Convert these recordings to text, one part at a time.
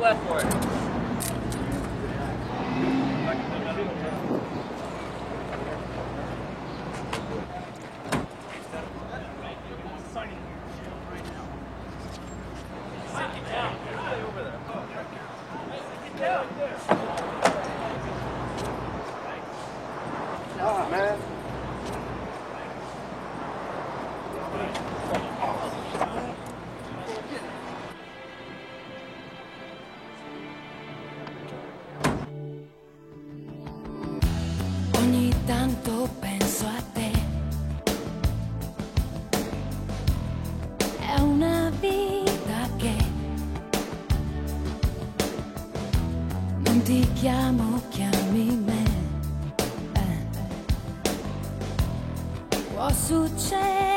left for it. ti chiamo, chiami me. Eh. Può succedere.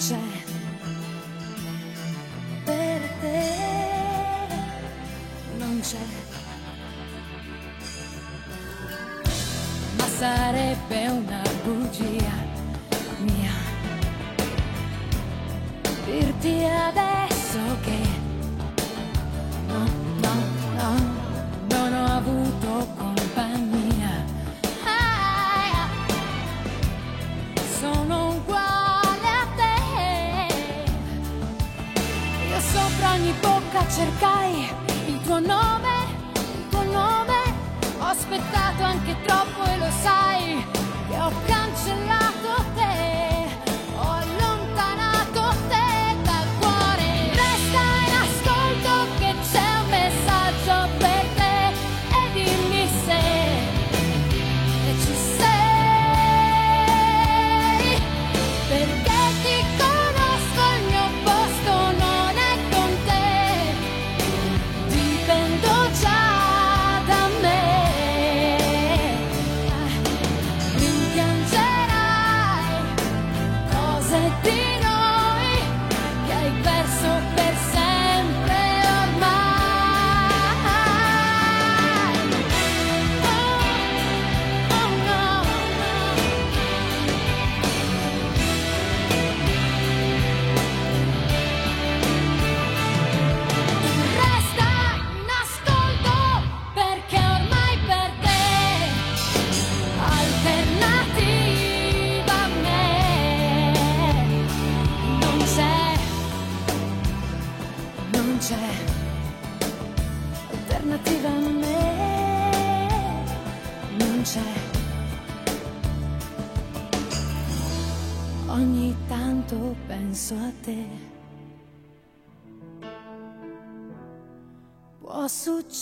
c'è per te non c'è. Ma sarebbe una bugia mia dirti adesso sopra ogni bocca cercai il tuo nome, il tuo nome. Ho aspettato anche troppo e lo sai che ho cancellato te. alternativa a me non c'è. Ogni tanto penso a te. Può succedere.